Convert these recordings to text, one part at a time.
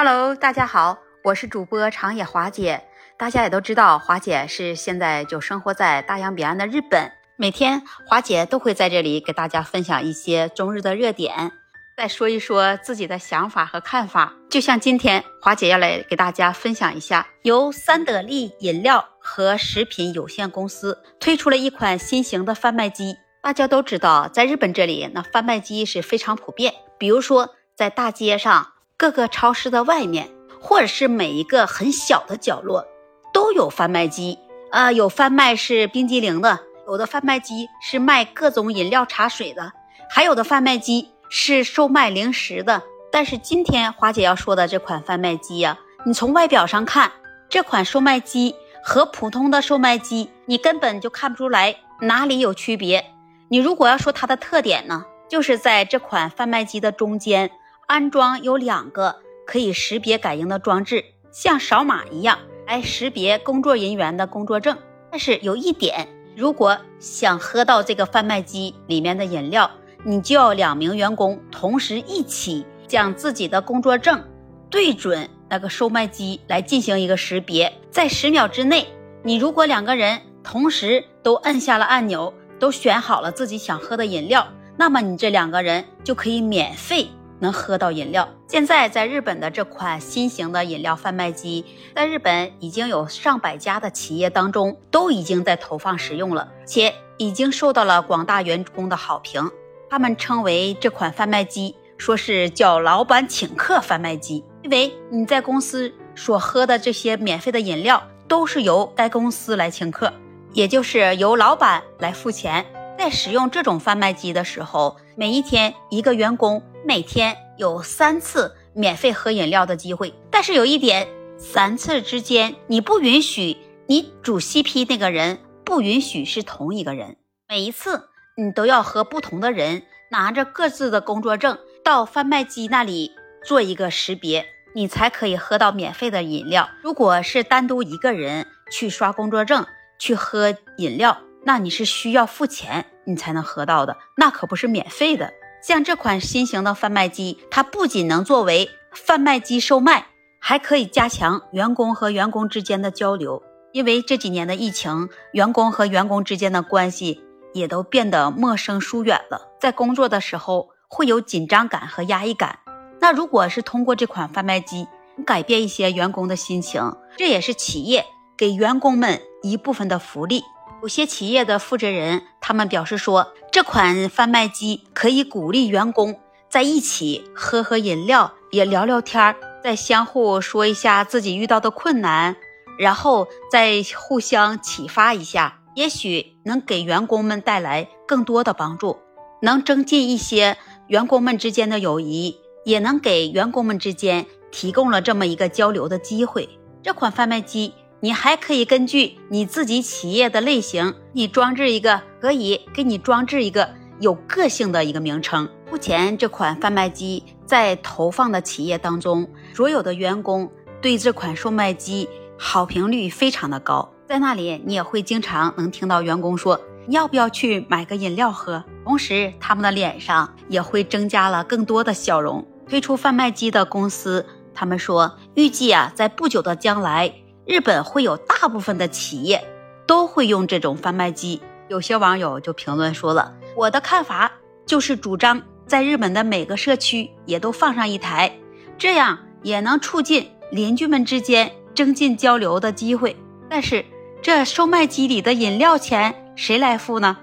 Hello，大家好，我是主播长野华姐。大家也都知道，华姐是现在就生活在大洋彼岸的日本。每天华姐都会在这里给大家分享一些中日的热点，再说一说自己的想法和看法。就像今天华姐要来给大家分享一下，由三得利饮料和食品有限公司推出了一款新型的贩卖机。大家都知道，在日本这里，那贩卖机是非常普遍。比如说，在大街上、各个超市的外面，或者是每一个很小的角落，都有贩卖机。啊，有贩卖是冰激凌的，有的贩卖机是卖各种饮料、茶水的，还有的贩卖机是售卖零食的。但是今天花姐要说的这款贩卖机呀，你从外表上看，这款售卖机和普通的售卖机，你根本就看不出来哪里有区别。你如果要说它的特点呢，就是在这款贩卖机的中间安装有两个可以识别感应的装置，像扫码一样来识别工作人员的工作证。但是有一点，如果想喝到这个贩卖机里面的饮料，你就要两名员工同时一起将自己的工作证对准那个售卖机来进行一个识别，在十秒之内，你如果两个人同时都按下了按钮。都选好了自己想喝的饮料，那么你这两个人就可以免费能喝到饮料。现在在日本的这款新型的饮料贩卖机，在日本已经有上百家的企业当中都已经在投放使用了，且已经受到了广大员工的好评。他们称为这款贩卖机，说是叫“老板请客贩卖机”，因为你在公司所喝的这些免费的饮料都是由该公司来请客。也就是由老板来付钱，在使用这种贩卖机的时候，每一天一个员工每天有三次免费喝饮料的机会。但是有一点，三次之间你不允许你主 CP 那个人不允许是同一个人，每一次你都要和不同的人拿着各自的工作证到贩卖机那里做一个识别，你才可以喝到免费的饮料。如果是单独一个人去刷工作证。去喝饮料，那你是需要付钱，你才能喝到的，那可不是免费的。像这款新型的贩卖机，它不仅能作为贩卖机售卖，还可以加强员工和员工之间的交流。因为这几年的疫情，员工和员工之间的关系也都变得陌生疏远了，在工作的时候会有紧张感和压抑感。那如果是通过这款贩卖机改变一些员工的心情，这也是企业。给员工们一部分的福利，有些企业的负责人他们表示说，这款贩卖机可以鼓励员工在一起喝喝饮料，也聊聊天儿，再相互说一下自己遇到的困难，然后再互相启发一下，也许能给员工们带来更多的帮助，能增进一些员工们之间的友谊，也能给员工们之间提供了这么一个交流的机会。这款贩卖机。你还可以根据你自己企业的类型，你装置一个可以给你装置一个有个性的一个名称。目前这款贩卖机在投放的企业当中，所有的员工对这款售卖机好评率非常的高。在那里，你也会经常能听到员工说：“要不要去买个饮料喝？”同时，他们的脸上也会增加了更多的笑容。推出贩卖机的公司，他们说预计啊，在不久的将来。日本会有大部分的企业都会用这种贩卖机。有些网友就评论说了：“我的看法就是主张在日本的每个社区也都放上一台，这样也能促进邻居们之间增进交流的机会。”但是这售卖机里的饮料钱谁来付呢？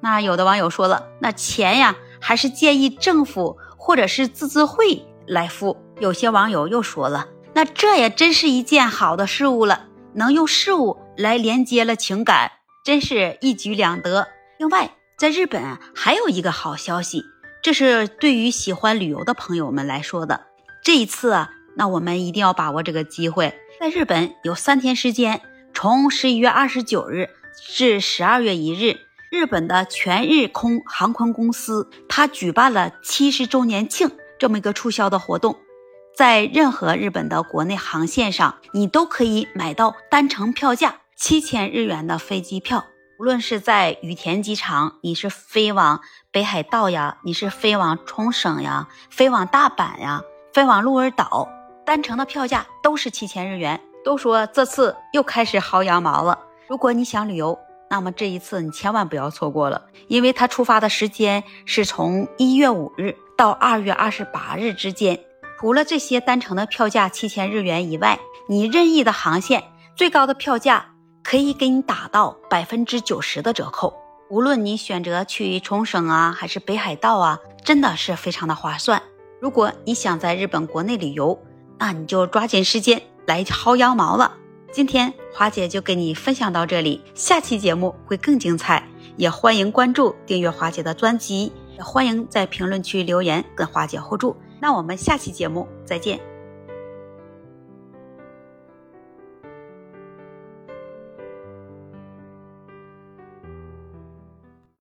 那有的网友说了：“那钱呀，还是建议政府或者是自治会来付。”有些网友又说了。那这也真是一件好的事物了，能用事物来连接了情感，真是一举两得。另外，在日本还有一个好消息，这是对于喜欢旅游的朋友们来说的。这一次啊，那我们一定要把握这个机会，在日本有三天时间，从十一月二十九日至十二月一日，日本的全日空航空公司它举办了七十周年庆这么一个促销的活动。在任何日本的国内航线上，你都可以买到单程票价七千日元的飞机票。无论是在羽田机场，你是飞往北海道呀，你是飞往冲绳呀，飞往大阪呀，飞往鹿儿岛，单程的票价都是七千日元。都说这次又开始薅羊毛了。如果你想旅游，那么这一次你千万不要错过了，因为它出发的时间是从一月五日到二月二十八日之间。除了这些单程的票价七千日元以外，你任意的航线最高的票价可以给你打到百分之九十的折扣。无论你选择去冲绳啊，还是北海道啊，真的是非常的划算。如果你想在日本国内旅游，那你就抓紧时间来薅羊毛了。今天华姐就给你分享到这里，下期节目会更精彩，也欢迎关注订阅华姐的专辑，欢迎在评论区留言跟花姐互助。那我们下期节目再见。